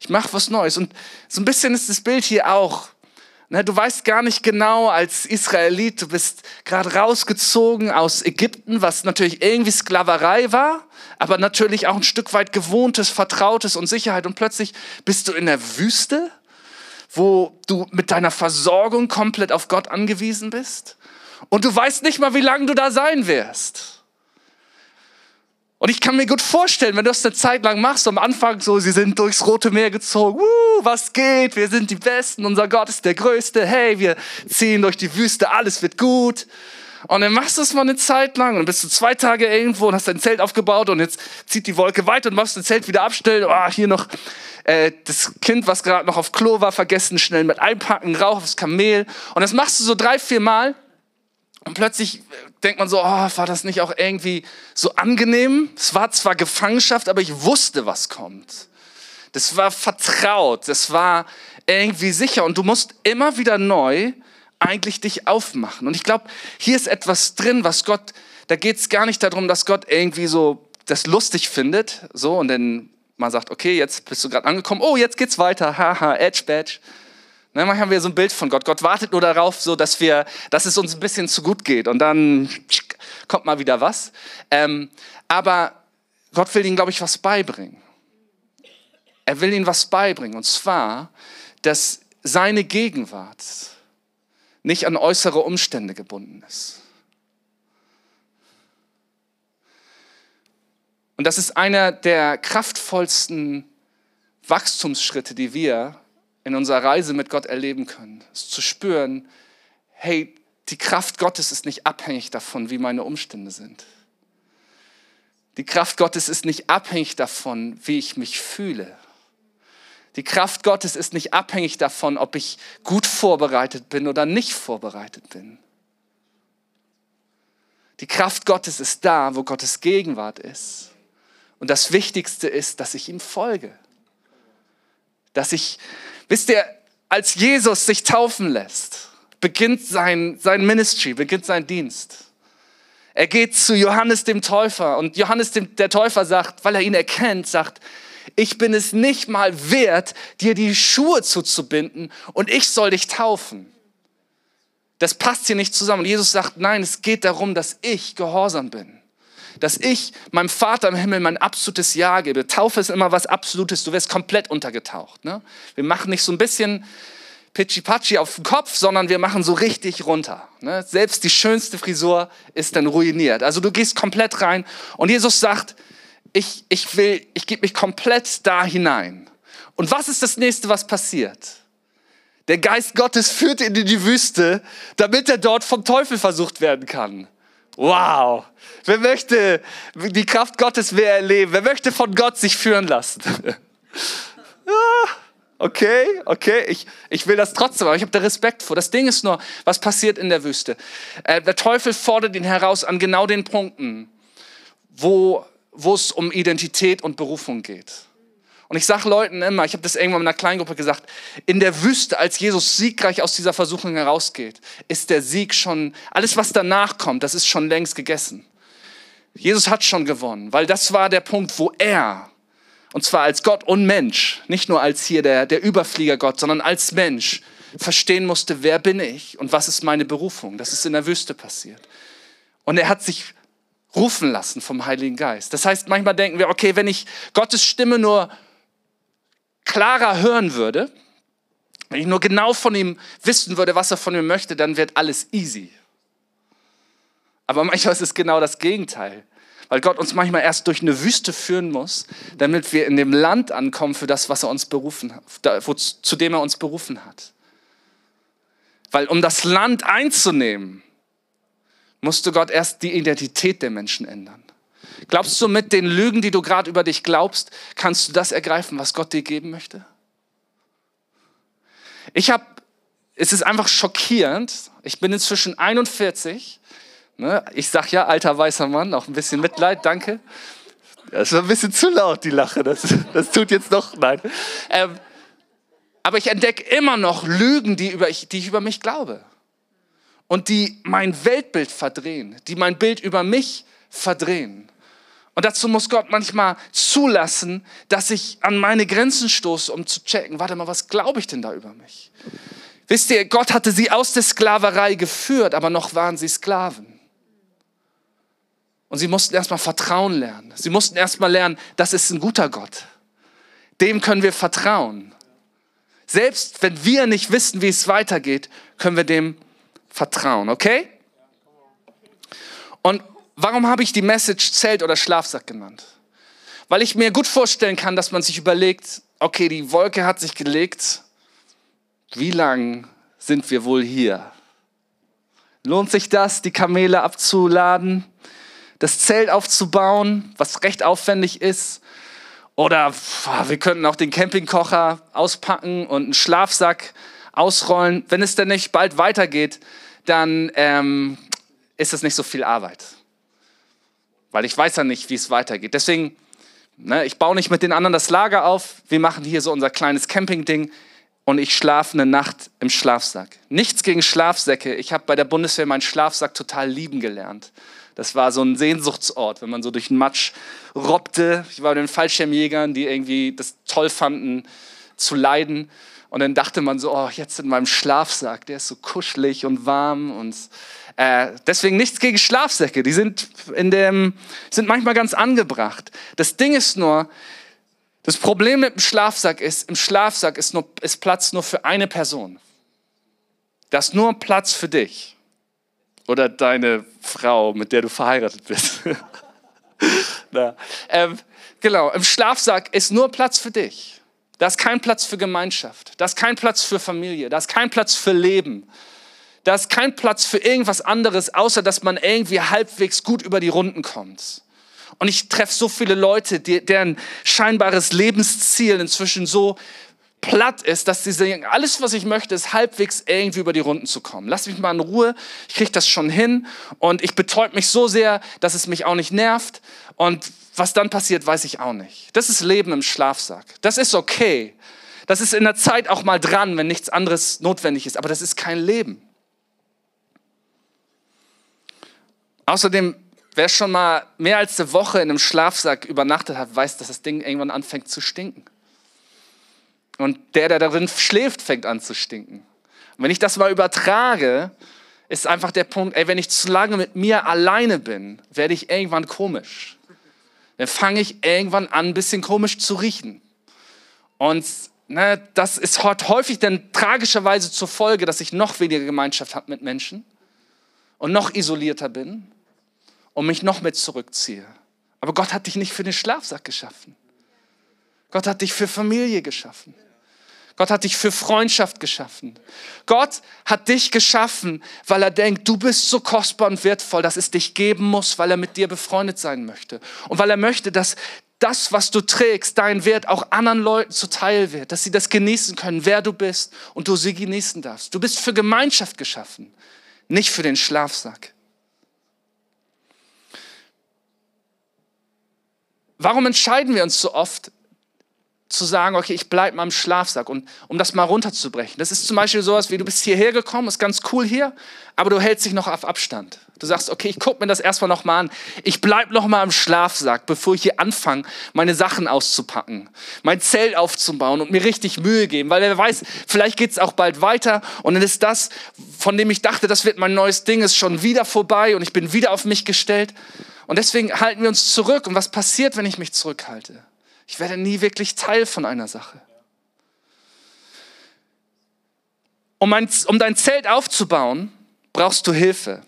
D: Ich mache was Neues. Und so ein bisschen ist das Bild hier auch. Du weißt gar nicht genau als Israelit, du bist gerade rausgezogen aus Ägypten, was natürlich irgendwie Sklaverei war, aber natürlich auch ein Stück weit gewohntes, vertrautes und Sicherheit. Und plötzlich bist du in der Wüste, wo du mit deiner Versorgung komplett auf Gott angewiesen bist. Und du weißt nicht mal, wie lange du da sein wirst. Und ich kann mir gut vorstellen, wenn du das eine Zeit lang machst, am Anfang so, sie sind durchs Rote Meer gezogen, Woo, was geht, wir sind die Besten, unser Gott ist der Größte, hey, wir ziehen durch die Wüste, alles wird gut. Und dann machst du es mal eine Zeit lang und bist du zwei Tage irgendwo und hast dein Zelt aufgebaut und jetzt zieht die Wolke weiter und machst dein Zelt wieder abstellen. Oh, hier noch äh, das Kind, was gerade noch auf Klo war, vergessen, schnell mit einpacken, Rauch aufs Kamel. Und das machst du so drei, vier Mal und plötzlich denkt man so, oh, war das nicht auch irgendwie so angenehm? Es war zwar Gefangenschaft, aber ich wusste, was kommt. Das war vertraut, das war irgendwie sicher. Und du musst immer wieder neu eigentlich dich aufmachen. Und ich glaube, hier ist etwas drin, was Gott, da geht es gar nicht darum, dass Gott irgendwie so das lustig findet, so und dann mal sagt, okay, jetzt bist du gerade angekommen, oh, jetzt geht's weiter, haha, Edge Badge. Ne, manchmal haben wir so ein Bild von Gott. Gott wartet nur darauf, so dass wir, dass es uns ein bisschen zu gut geht und dann kommt mal wieder was. Ähm, aber Gott will ihnen, glaube ich, was beibringen. Er will ihnen was beibringen und zwar, dass seine Gegenwart nicht an äußere Umstände gebunden ist. Und das ist einer der kraftvollsten Wachstumsschritte, die wir in unserer Reise mit Gott erleben können. Ist zu spüren, hey, die Kraft Gottes ist nicht abhängig davon, wie meine Umstände sind. Die Kraft Gottes ist nicht abhängig davon, wie ich mich fühle. Die Kraft Gottes ist nicht abhängig davon, ob ich gut vorbereitet bin oder nicht vorbereitet bin. Die Kraft Gottes ist da, wo Gottes Gegenwart ist. Und das Wichtigste ist, dass ich ihm folge. Dass ich Wisst ihr, als Jesus sich taufen lässt, beginnt sein, sein Ministry, beginnt sein Dienst. Er geht zu Johannes dem Täufer und Johannes dem, der Täufer sagt, weil er ihn erkennt, sagt, ich bin es nicht mal wert, dir die Schuhe zuzubinden und ich soll dich taufen. Das passt hier nicht zusammen. Und Jesus sagt, nein, es geht darum, dass ich gehorsam bin. Dass ich meinem Vater im Himmel mein absolutes Ja gebe. Taufe ist immer was Absolutes. Du wirst komplett untergetaucht. Ne? Wir machen nicht so ein bisschen Pitschi-Patschi auf den Kopf, sondern wir machen so richtig runter. Ne? Selbst die schönste Frisur ist dann ruiniert. Also du gehst komplett rein. Und Jesus sagt, ich, ich will, ich gebe mich komplett da hinein. Und was ist das nächste, was passiert? Der Geist Gottes führt ihn in die Wüste, damit er dort vom Teufel versucht werden kann. Wow. Wer möchte die Kraft Gottes mehr erleben? Wer möchte von Gott sich führen lassen? okay, okay, ich, ich will das trotzdem, aber ich habe da Respekt vor. Das Ding ist nur, was passiert in der Wüste? Äh, der Teufel fordert ihn heraus an genau den Punkten, wo es um Identität und Berufung geht. Und ich sage Leuten immer, ich habe das irgendwann in einer Kleingruppe gesagt, in der Wüste, als Jesus siegreich aus dieser Versuchung herausgeht, ist der Sieg schon, alles was danach kommt, das ist schon längst gegessen. Jesus hat schon gewonnen, weil das war der Punkt, wo er, und zwar als Gott und Mensch, nicht nur als hier der, der Überflieger Gott, sondern als Mensch, verstehen musste, wer bin ich und was ist meine Berufung. Das ist in der Wüste passiert. Und er hat sich rufen lassen vom Heiligen Geist. Das heißt, manchmal denken wir, okay, wenn ich Gottes Stimme nur klarer hören würde, wenn ich nur genau von ihm wissen würde, was er von mir möchte, dann wird alles easy. Aber manchmal ist es genau das Gegenteil, weil Gott uns manchmal erst durch eine Wüste führen muss, damit wir in dem Land ankommen für das, was er uns berufen hat, zu dem er uns berufen hat. Weil um das Land einzunehmen, musste Gott erst die Identität der Menschen ändern. Glaubst du, mit den Lügen, die du gerade über dich glaubst, kannst du das ergreifen, was Gott dir geben möchte? Ich habe, es ist einfach schockierend. Ich bin inzwischen 41. Ne? Ich sag ja, alter weißer Mann, auch ein bisschen Mitleid, danke. Das war ein bisschen zu laut, die Lache. Das, das tut jetzt noch, nein. Ähm, aber ich entdecke immer noch Lügen, die, über ich, die ich über mich glaube. Und die mein Weltbild verdrehen, die mein Bild über mich verdrehen. Und dazu muss Gott manchmal zulassen, dass ich an meine Grenzen stoße, um zu checken, warte mal, was glaube ich denn da über mich? Wisst ihr, Gott hatte sie aus der Sklaverei geführt, aber noch waren sie Sklaven. Und sie mussten erstmal Vertrauen lernen. Sie mussten erstmal lernen, das ist ein guter Gott. Dem können wir vertrauen. Selbst wenn wir nicht wissen, wie es weitergeht, können wir dem vertrauen, okay? Und warum habe ich die Message Zelt oder Schlafsack genannt? Weil ich mir gut vorstellen kann, dass man sich überlegt, okay, die Wolke hat sich gelegt, wie lang sind wir wohl hier? Lohnt sich das, die Kamele abzuladen, das Zelt aufzubauen, was recht aufwendig ist? Oder wir könnten auch den Campingkocher auspacken und einen Schlafsack ausrollen. Wenn es denn nicht bald weitergeht, dann ähm, ist es nicht so viel Arbeit weil ich weiß ja nicht, wie es weitergeht. Deswegen, ne, ich baue nicht mit den anderen das Lager auf. Wir machen hier so unser kleines Camping-Ding und ich schlafe eine Nacht im Schlafsack. Nichts gegen Schlafsäcke. Ich habe bei der Bundeswehr meinen Schlafsack total lieben gelernt. Das war so ein Sehnsuchtsort, wenn man so durch den Matsch robbte. Ich war bei den Fallschirmjägern, die irgendwie das toll fanden, zu leiden. Und dann dachte man so, oh, jetzt in meinem Schlafsack, der ist so kuschelig und warm und äh, deswegen nichts gegen Schlafsäcke, die sind, in dem, sind manchmal ganz angebracht. Das Ding ist nur, das Problem mit dem Schlafsack ist, im Schlafsack ist, nur, ist Platz nur für eine Person. Da ist nur Platz für dich oder deine Frau, mit der du verheiratet bist. Ähm, genau, im Schlafsack ist nur Platz für dich. Da ist kein Platz für Gemeinschaft. Da ist kein Platz für Familie. Da ist kein Platz für Leben. Da ist kein Platz für irgendwas anderes, außer dass man irgendwie halbwegs gut über die Runden kommt. Und ich treffe so viele Leute, die, deren scheinbares Lebensziel inzwischen so platt ist, dass sie sagen, alles, was ich möchte, ist halbwegs irgendwie über die Runden zu kommen. Lass mich mal in Ruhe, ich kriege das schon hin und ich betäub mich so sehr, dass es mich auch nicht nervt und was dann passiert, weiß ich auch nicht. Das ist Leben im Schlafsack. Das ist okay. Das ist in der Zeit auch mal dran, wenn nichts anderes notwendig ist, aber das ist kein Leben. Außerdem, wer schon mal mehr als eine Woche in einem Schlafsack übernachtet hat, weiß, dass das Ding irgendwann anfängt zu stinken. Und der, der darin schläft, fängt an zu stinken. Und wenn ich das mal übertrage, ist einfach der Punkt, ey, wenn ich zu lange mit mir alleine bin, werde ich irgendwann komisch. Dann fange ich irgendwann an, ein bisschen komisch zu riechen. Und ne, das ist häufig dann tragischerweise zur Folge, dass ich noch weniger Gemeinschaft habe mit Menschen und noch isolierter bin und mich noch mit zurückziehe. Aber Gott hat dich nicht für den Schlafsack geschaffen. Gott hat dich für Familie geschaffen. Gott hat dich für Freundschaft geschaffen. Gott hat dich geschaffen, weil er denkt, du bist so kostbar und wertvoll, dass es dich geben muss, weil er mit dir befreundet sein möchte. Und weil er möchte, dass das, was du trägst, dein Wert auch anderen Leuten zuteil wird, dass sie das genießen können, wer du bist und du sie genießen darfst. Du bist für Gemeinschaft geschaffen, nicht für den Schlafsack. Warum entscheiden wir uns so oft zu sagen, okay, ich bleibe mal im Schlafsack und um das mal runterzubrechen. Das ist zum Beispiel sowas wie, du bist hierher gekommen, ist ganz cool hier, aber du hältst dich noch auf Abstand. Du sagst, okay, ich gucke mir das erstmal noch mal an. Ich bleibe noch mal im Schlafsack, bevor ich hier anfange, meine Sachen auszupacken, mein Zelt aufzubauen und mir richtig Mühe geben, weil wer weiß, vielleicht geht es auch bald weiter und dann ist das, von dem ich dachte, das wird mein neues Ding, ist schon wieder vorbei und ich bin wieder auf mich gestellt. Und deswegen halten wir uns zurück. Und was passiert, wenn ich mich zurückhalte? Ich werde nie wirklich Teil von einer Sache. Um, ein, um dein Zelt aufzubauen, brauchst du Hilfe.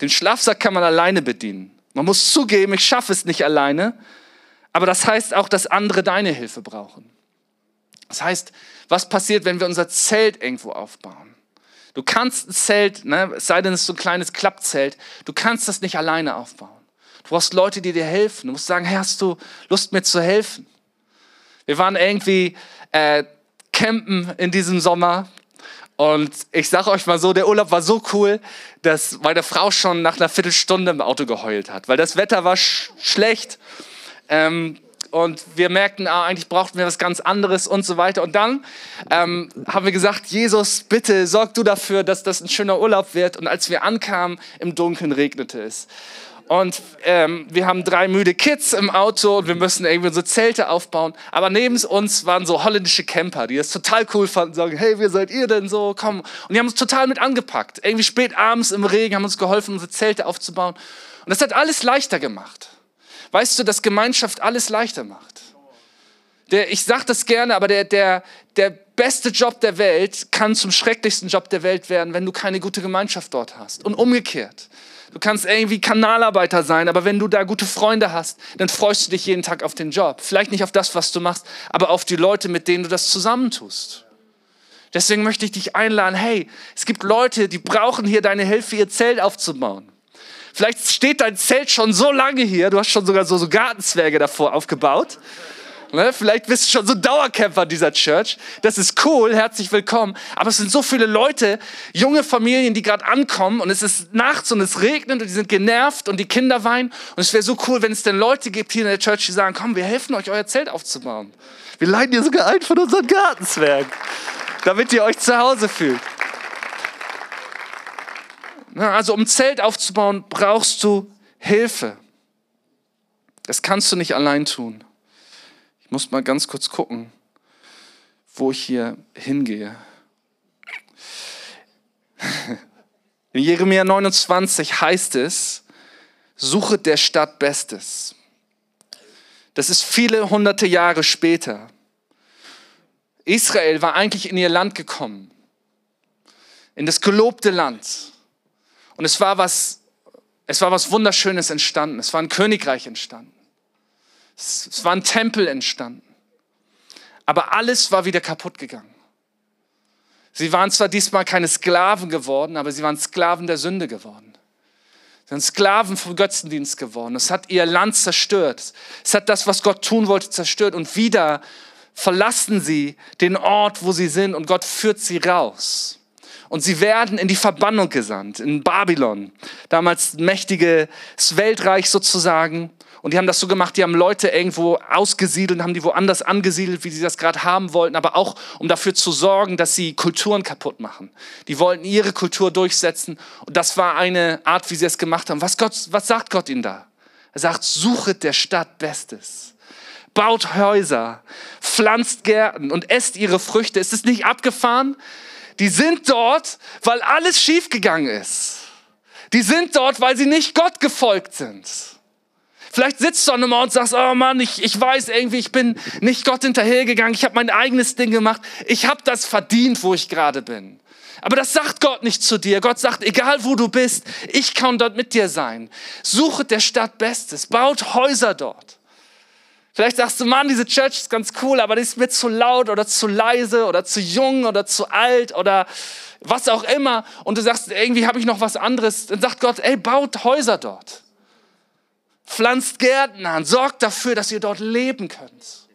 D: Den Schlafsack kann man alleine bedienen. Man muss zugeben, ich schaffe es nicht alleine, aber das heißt auch, dass andere deine Hilfe brauchen. Das heißt, was passiert, wenn wir unser Zelt irgendwo aufbauen? Du kannst ein Zelt, ne, es sei denn, es ist so ein kleines Klappzelt, du kannst das nicht alleine aufbauen. Du brauchst Leute, die dir helfen. Du musst sagen, hey, hast du Lust, mir zu helfen? Wir waren irgendwie äh, campen in diesem Sommer und ich sage euch mal so, der Urlaub war so cool, dass meine Frau schon nach einer Viertelstunde im Auto geheult hat, weil das Wetter war sch schlecht. Ähm, und wir merkten, ah, eigentlich brauchten wir was ganz anderes und so weiter. Und dann ähm, haben wir gesagt, Jesus, bitte sorg du dafür, dass das ein schöner Urlaub wird. Und als wir ankamen, im Dunkeln regnete es. Und ähm, wir haben drei müde Kids im Auto und wir müssen irgendwie so Zelte aufbauen. Aber neben uns waren so holländische Camper, die das total cool fanden, sagen, hey, wie seid ihr denn so? Komm. Und die haben uns total mit angepackt. Irgendwie spät abends im Regen haben uns geholfen, unsere Zelte aufzubauen. Und das hat alles leichter gemacht. Weißt du, dass Gemeinschaft alles leichter macht? Der, ich sage das gerne, aber der, der, der beste Job der Welt kann zum schrecklichsten Job der Welt werden, wenn du keine gute Gemeinschaft dort hast. Und umgekehrt. Du kannst irgendwie Kanalarbeiter sein, aber wenn du da gute Freunde hast, dann freust du dich jeden Tag auf den Job. Vielleicht nicht auf das, was du machst, aber auf die Leute, mit denen du das zusammentust. Deswegen möchte ich dich einladen, hey, es gibt Leute, die brauchen hier deine Hilfe, ihr Zelt aufzubauen. Vielleicht steht dein Zelt schon so lange hier, du hast schon sogar so, so Gartenzwerge davor aufgebaut. Ne? Vielleicht bist du schon so Dauercamper dieser Church. Das ist cool, herzlich willkommen. Aber es sind so viele Leute, junge Familien, die gerade ankommen und es ist nachts und es regnet und die sind genervt und die Kinder weinen. Und es wäre so cool, wenn es denn Leute gibt hier in der Church, die sagen, komm, wir helfen euch, euer Zelt aufzubauen. Wir leihen dir sogar ein von unseren Gartenzwergen, damit ihr euch zu Hause fühlt. Also um Zelt aufzubauen, brauchst du Hilfe. Das kannst du nicht allein tun. Ich muss mal ganz kurz gucken, wo ich hier hingehe. In Jeremia 29 heißt es, suche der Stadt Bestes. Das ist viele hunderte Jahre später. Israel war eigentlich in ihr Land gekommen, in das gelobte Land. Und es war was, es war was Wunderschönes entstanden. Es war ein Königreich entstanden. Es war ein Tempel entstanden. Aber alles war wieder kaputt gegangen. Sie waren zwar diesmal keine Sklaven geworden, aber sie waren Sklaven der Sünde geworden. Sie sind Sklaven vom Götzendienst geworden. Es hat ihr Land zerstört. Es hat das, was Gott tun wollte, zerstört. Und wieder verlassen sie den Ort, wo sie sind, und Gott führt sie raus. Und sie werden in die Verbannung gesandt, in Babylon, damals mächtiges Weltreich sozusagen. Und die haben das so gemacht, die haben Leute irgendwo ausgesiedelt, haben die woanders angesiedelt, wie sie das gerade haben wollten, aber auch um dafür zu sorgen, dass sie Kulturen kaputt machen. Die wollten ihre Kultur durchsetzen und das war eine Art, wie sie es gemacht haben. Was, Gott, was sagt Gott ihnen da? Er sagt, suchet der Stadt Bestes. Baut Häuser, pflanzt Gärten und esst ihre Früchte. Ist es nicht abgefahren? Die sind dort, weil alles schiefgegangen ist. Die sind dort, weil sie nicht Gott gefolgt sind. Vielleicht sitzt du an einem Ort und sagst, oh Mann, ich, ich weiß irgendwie, ich bin nicht Gott hinterhergegangen, ich habe mein eigenes Ding gemacht, ich habe das verdient, wo ich gerade bin. Aber das sagt Gott nicht zu dir. Gott sagt, egal wo du bist, ich kann dort mit dir sein. Suchet der Stadt Bestes, baut Häuser dort. Vielleicht sagst du, Mann, diese Church ist ganz cool, aber die ist mir zu laut oder zu leise oder zu jung oder zu alt oder was auch immer. Und du sagst, irgendwie habe ich noch was anderes. Dann sagt Gott, ey, baut Häuser dort. Pflanzt Gärten an, sorgt dafür, dass ihr dort leben könnt.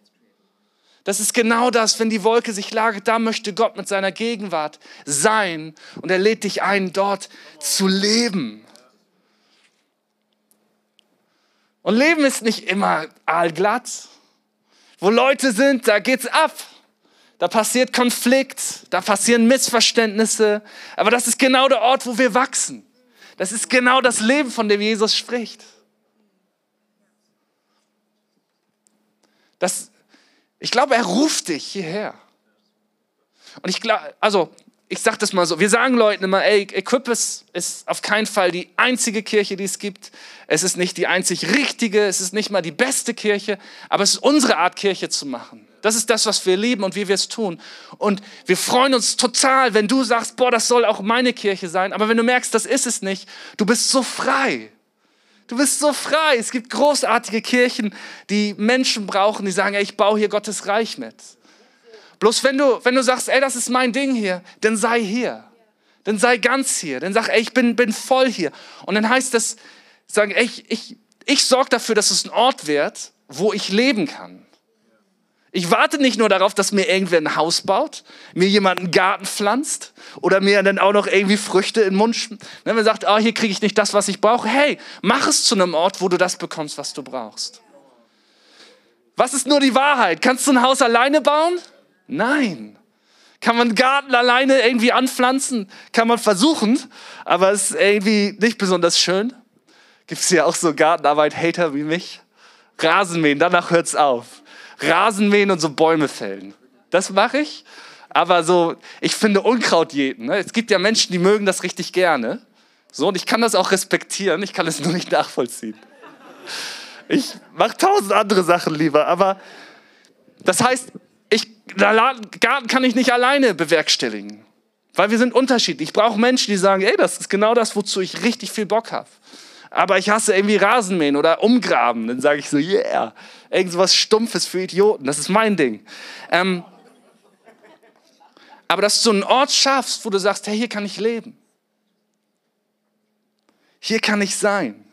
D: Das ist genau das, wenn die Wolke sich lagert, da möchte Gott mit seiner Gegenwart sein und er lädt dich ein, dort zu leben. Und Leben ist nicht immer aalglatt. Wo Leute sind, da geht's ab. Da passiert Konflikt, da passieren Missverständnisse. Aber das ist genau der Ort, wo wir wachsen. Das ist genau das Leben, von dem Jesus spricht. Das, ich glaube, er ruft dich hierher. Und ich glaube, also ich sage das mal so, wir sagen Leuten immer, ey, Equipus ist auf keinen Fall die einzige Kirche, die es gibt. Es ist nicht die einzig richtige, es ist nicht mal die beste Kirche, aber es ist unsere Art, Kirche zu machen. Das ist das, was wir lieben und wie wir es tun. Und wir freuen uns total, wenn du sagst, boah, das soll auch meine Kirche sein. Aber wenn du merkst, das ist es nicht, du bist so frei. Du bist so frei. Es gibt großartige Kirchen, die Menschen brauchen, die sagen, ey, ich baue hier Gottes Reich mit. Bloß wenn du, wenn du sagst, ey, das ist mein Ding hier, dann sei hier. Dann sei ganz hier. Dann sag, ey, ich bin, bin voll hier. Und dann heißt das, sagen, ey, ich, ich, ich sorge dafür, dass es ein Ort wird, wo ich leben kann. Ich warte nicht nur darauf, dass mir irgendwer ein Haus baut, mir jemand einen Garten pflanzt oder mir dann auch noch irgendwie Früchte in den Mund. Wenn man sagt, oh, hier kriege ich nicht das, was ich brauche. Hey, mach es zu einem Ort, wo du das bekommst, was du brauchst. Was ist nur die Wahrheit? Kannst du ein Haus alleine bauen? Nein. Kann man einen Garten alleine irgendwie anpflanzen? Kann man versuchen, aber es ist irgendwie nicht besonders schön. Gibt es ja auch so Gartenarbeit-Hater wie mich? Rasenmähen, danach hört es auf. Rasenmähen und so Bäume fällen. Das mache ich. Aber so, ich finde Unkraut jäten. Ne? Es gibt ja Menschen, die mögen das richtig gerne. So, und ich kann das auch respektieren, ich kann es nur nicht nachvollziehen. Ich mache tausend andere Sachen lieber, aber das heißt, ich, Garten kann ich nicht alleine bewerkstelligen. Weil wir sind unterschiedlich. Ich brauche Menschen, die sagen, ey, das ist genau das, wozu ich richtig viel Bock habe. Aber ich hasse irgendwie Rasenmähen oder Umgraben. Dann sage ich so, yeah, irgendwas Stumpfes für Idioten. Das ist mein Ding. Ähm, aber dass du einen Ort schaffst, wo du sagst, hey, hier kann ich leben. Hier kann ich sein.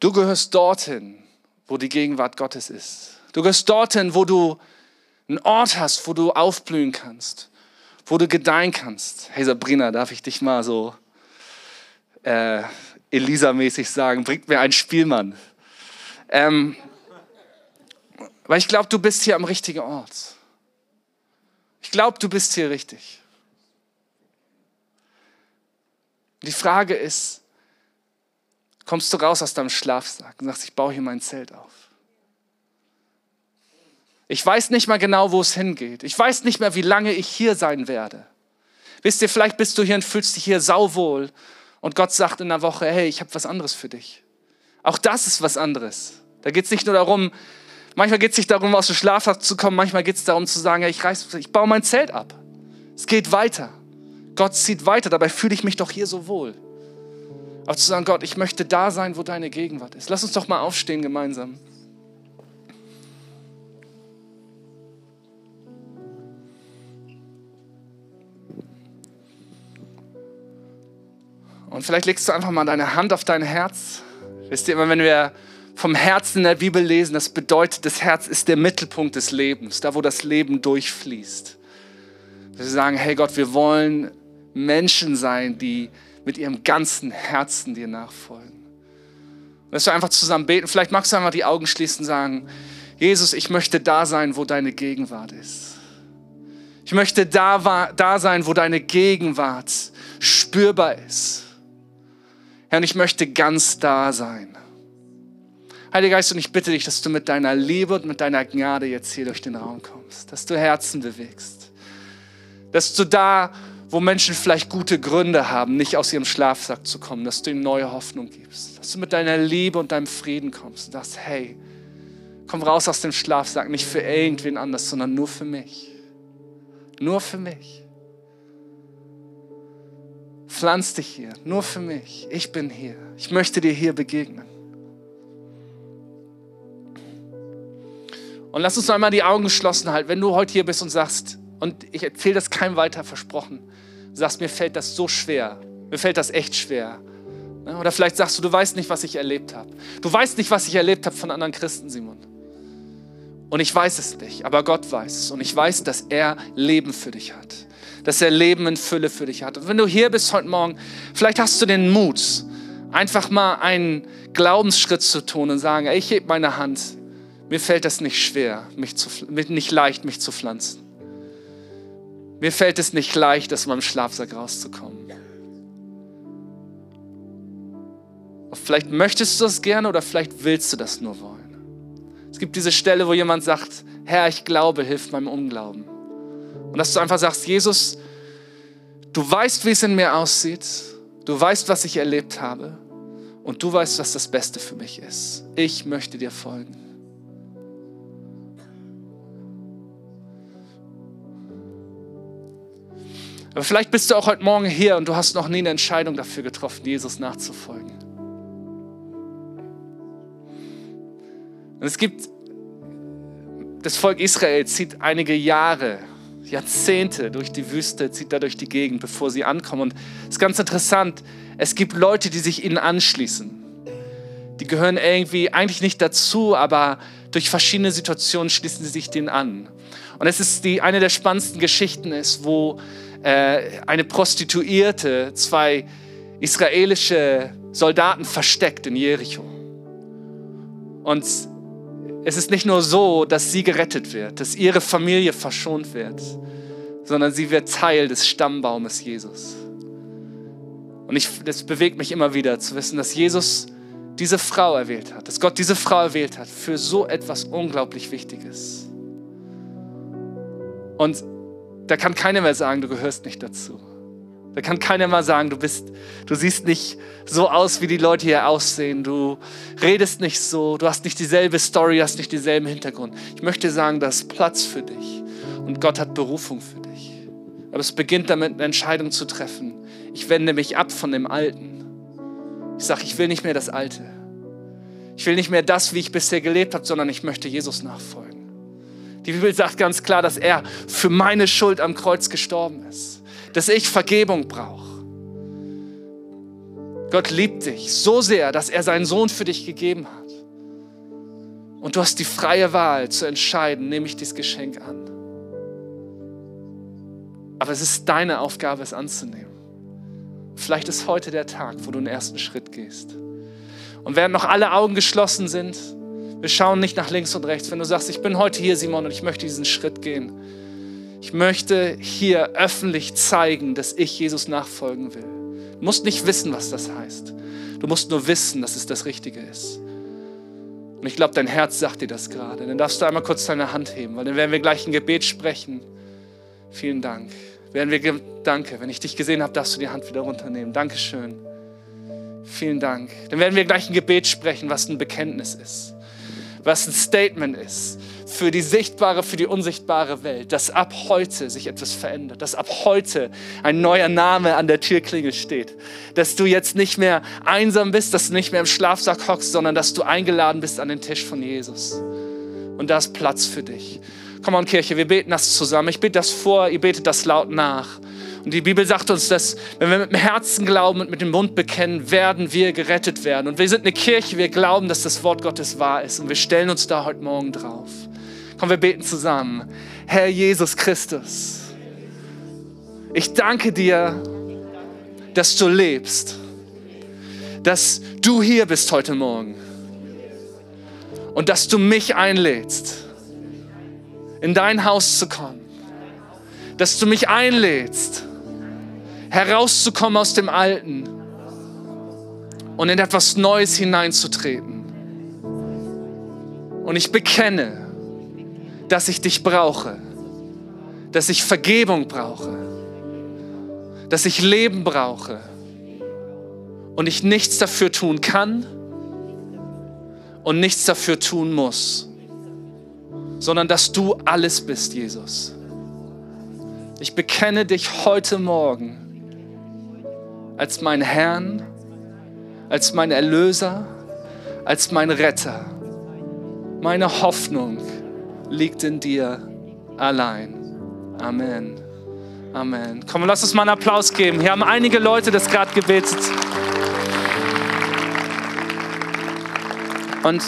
D: Du gehörst dorthin, wo die Gegenwart Gottes ist. Du gehörst dorthin, wo du einen Ort hast, wo du aufblühen kannst, wo du gedeihen kannst. Hey Sabrina, darf ich dich mal so äh, Elisa-mäßig sagen, bringt mir einen Spielmann. Ähm, weil ich glaube, du bist hier am richtigen Ort. Ich glaube, du bist hier richtig. Die Frage ist, kommst du raus aus deinem Schlafsack und sagst, ich baue hier mein Zelt auf. Ich weiß nicht mal genau, wo es hingeht. Ich weiß nicht mehr, wie lange ich hier sein werde. Wisst ihr, vielleicht bist du hier und fühlst dich hier sauwohl und Gott sagt in der Woche, hey, ich habe was anderes für dich. Auch das ist was anderes. Da geht es nicht nur darum, manchmal geht es nicht darum, aus dem Schlafsack zu kommen, manchmal geht es darum zu sagen, hey, ich, reiß, ich baue mein Zelt ab. Es geht weiter. Gott zieht weiter, dabei fühle ich mich doch hier so wohl. Aber zu sagen, Gott, ich möchte da sein, wo deine Gegenwart ist. Lass uns doch mal aufstehen gemeinsam. Und vielleicht legst du einfach mal deine Hand auf dein Herz. Wisst ihr immer, wenn wir vom Herzen in der Bibel lesen, das bedeutet, das Herz ist der Mittelpunkt des Lebens, da wo das Leben durchfließt. Wir sagen, hey Gott, wir wollen Menschen sein, die mit ihrem ganzen Herzen dir nachfolgen. Und dass wir einfach zusammen beten. Vielleicht magst du einfach die Augen schließen und sagen, Jesus, ich möchte da sein, wo deine Gegenwart ist. Ich möchte da, da sein, wo deine Gegenwart spürbar ist. Herr, und ich möchte ganz da sein. Heiliger Geist, und ich bitte dich, dass du mit deiner Liebe und mit deiner Gnade jetzt hier durch den Raum kommst, dass du Herzen bewegst, Dass du da, wo Menschen vielleicht gute Gründe haben, nicht aus ihrem Schlafsack zu kommen, dass du ihnen neue Hoffnung gibst. Dass du mit deiner Liebe und deinem Frieden kommst und sagst, hey, komm raus aus dem Schlafsack, nicht für irgendwen anders, sondern nur für mich. Nur für mich. Pflanz dich hier, nur für mich. Ich bin hier. Ich möchte dir hier begegnen. Und lass uns noch einmal die Augen geschlossen halten, wenn du heute hier bist und sagst, und ich erzähle das keinem weiter versprochen, sagst, mir fällt das so schwer, mir fällt das echt schwer. Oder vielleicht sagst du, du weißt nicht, was ich erlebt habe. Du weißt nicht, was ich erlebt habe von anderen Christen, Simon. Und ich weiß es nicht, aber Gott weiß es. Und ich weiß, dass er Leben für dich hat. Dass er Leben in Fülle für dich hat. Und wenn du hier bist heute Morgen, vielleicht hast du den Mut, einfach mal einen Glaubensschritt zu tun und sagen, ich hebe meine Hand. Mir fällt es nicht schwer, mich zu, nicht leicht, mich zu pflanzen. Mir fällt es nicht leicht, aus meinem Schlafsack rauszukommen. Vielleicht möchtest du das gerne oder vielleicht willst du das nur wollen. Es gibt diese Stelle, wo jemand sagt, Herr, ich glaube, hilf meinem Unglauben. Und dass du einfach sagst, Jesus, du weißt, wie es in mir aussieht, du weißt, was ich erlebt habe und du weißt, was das Beste für mich ist. Ich möchte dir folgen. Aber vielleicht bist du auch heute Morgen hier und du hast noch nie eine Entscheidung dafür getroffen, Jesus nachzufolgen. Und es gibt, das Volk Israel zieht einige Jahre, Jahrzehnte durch die Wüste, zieht da durch die Gegend, bevor sie ankommen. Und es ist ganz interessant, es gibt Leute, die sich ihnen anschließen. Die gehören irgendwie eigentlich nicht dazu, aber durch verschiedene Situationen schließen sie sich denen an. Und es ist die, eine der spannendsten Geschichten ist, wo äh, eine Prostituierte zwei israelische Soldaten versteckt in Jericho. Und es ist nicht nur so, dass sie gerettet wird, dass ihre Familie verschont wird, sondern sie wird Teil des Stammbaumes Jesus. Und ich, das bewegt mich immer wieder zu wissen, dass Jesus diese Frau erwählt hat, dass Gott diese Frau erwählt hat für so etwas unglaublich Wichtiges. Und da kann keiner mehr sagen, du gehörst nicht dazu. Da kann keiner mal sagen, du bist, du siehst nicht so aus, wie die Leute hier aussehen. Du redest nicht so, du hast nicht dieselbe Story, hast nicht denselben Hintergrund. Ich möchte sagen, da ist Platz für dich und Gott hat Berufung für dich. Aber es beginnt damit, eine Entscheidung zu treffen. Ich wende mich ab von dem Alten. Ich sage, ich will nicht mehr das Alte. Ich will nicht mehr das, wie ich bisher gelebt habe, sondern ich möchte Jesus nachfolgen. Die Bibel sagt ganz klar, dass er für meine Schuld am Kreuz gestorben ist dass ich Vergebung brauche. Gott liebt dich so sehr, dass er seinen Sohn für dich gegeben hat. Und du hast die freie Wahl zu entscheiden, nehme ich dieses Geschenk an. Aber es ist deine Aufgabe, es anzunehmen. Vielleicht ist heute der Tag, wo du den ersten Schritt gehst. Und während noch alle Augen geschlossen sind, wir schauen nicht nach links und rechts. Wenn du sagst, ich bin heute hier, Simon, und ich möchte diesen Schritt gehen, ich möchte hier öffentlich zeigen, dass ich Jesus nachfolgen will. Du musst nicht wissen, was das heißt. Du musst nur wissen, dass es das Richtige ist. Und ich glaube, dein Herz sagt dir das gerade. Dann darfst du einmal kurz deine Hand heben, weil dann werden wir gleich ein Gebet sprechen. Vielen Dank. Werden wir, danke. Wenn ich dich gesehen habe, darfst du die Hand wieder runternehmen. Dankeschön. Vielen Dank. Dann werden wir gleich ein Gebet sprechen, was ein Bekenntnis ist, was ein Statement ist, für die sichtbare, für die unsichtbare Welt, dass ab heute sich etwas verändert, dass ab heute ein neuer Name an der Türklingel steht, dass du jetzt nicht mehr einsam bist, dass du nicht mehr im Schlafsack hockst, sondern dass du eingeladen bist an den Tisch von Jesus. Und da ist Platz für dich. Komm on, Kirche, wir beten das zusammen. Ich bete das vor, ihr betet das laut nach. Und die Bibel sagt uns, dass wenn wir mit dem Herzen glauben und mit dem Mund bekennen, werden wir gerettet werden. Und wir sind eine Kirche, wir glauben, dass das Wort Gottes wahr ist. Und wir stellen uns da heute Morgen drauf. Komm, wir beten zusammen. Herr Jesus Christus, ich danke dir, dass du lebst, dass du hier bist heute Morgen und dass du mich einlädst, in dein Haus zu kommen, dass du mich einlädst, herauszukommen aus dem Alten und in etwas Neues hineinzutreten. Und ich bekenne, dass ich dich brauche, dass ich Vergebung brauche, dass ich Leben brauche und ich nichts dafür tun kann und nichts dafür tun muss, sondern dass du alles bist, Jesus. Ich bekenne dich heute Morgen als mein Herrn, als mein Erlöser, als mein Retter. Meine Hoffnung liegt in dir allein. Amen. Amen. Komm, lass uns mal einen Applaus geben. Hier haben einige Leute das gerade gebetet. Und,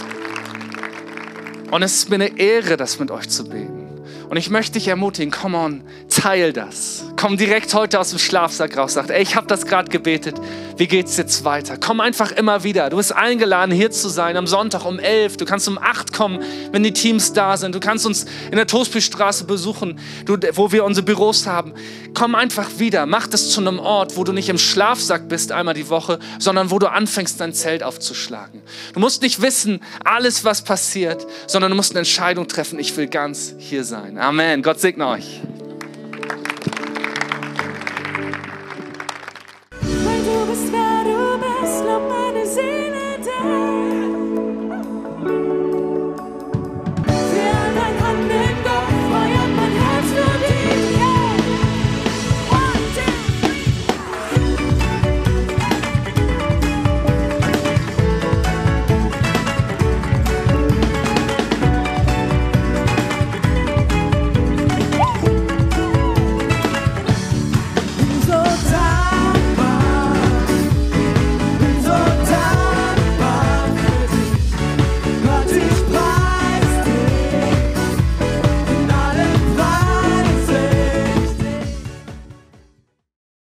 D: und es ist mir eine Ehre, das mit euch zu beten. Und ich möchte dich ermutigen, come on, teil das. Komm direkt heute aus dem Schlafsack raus, sagt, ey, ich habe das gerade gebetet. Wie geht's jetzt weiter? Komm einfach immer wieder. Du bist eingeladen, hier zu sein am Sonntag um 11. Du kannst um 8 kommen, wenn die Teams da sind. Du kannst uns in der Toastbystraße besuchen, wo wir unsere Büros haben. Komm einfach wieder. Mach das zu einem Ort, wo du nicht im Schlafsack bist einmal die Woche, sondern wo du anfängst, dein Zelt aufzuschlagen. Du musst nicht wissen, alles, was passiert, sondern du musst eine Entscheidung treffen. Ich will ganz hier sein. Amen. Gott segne euch.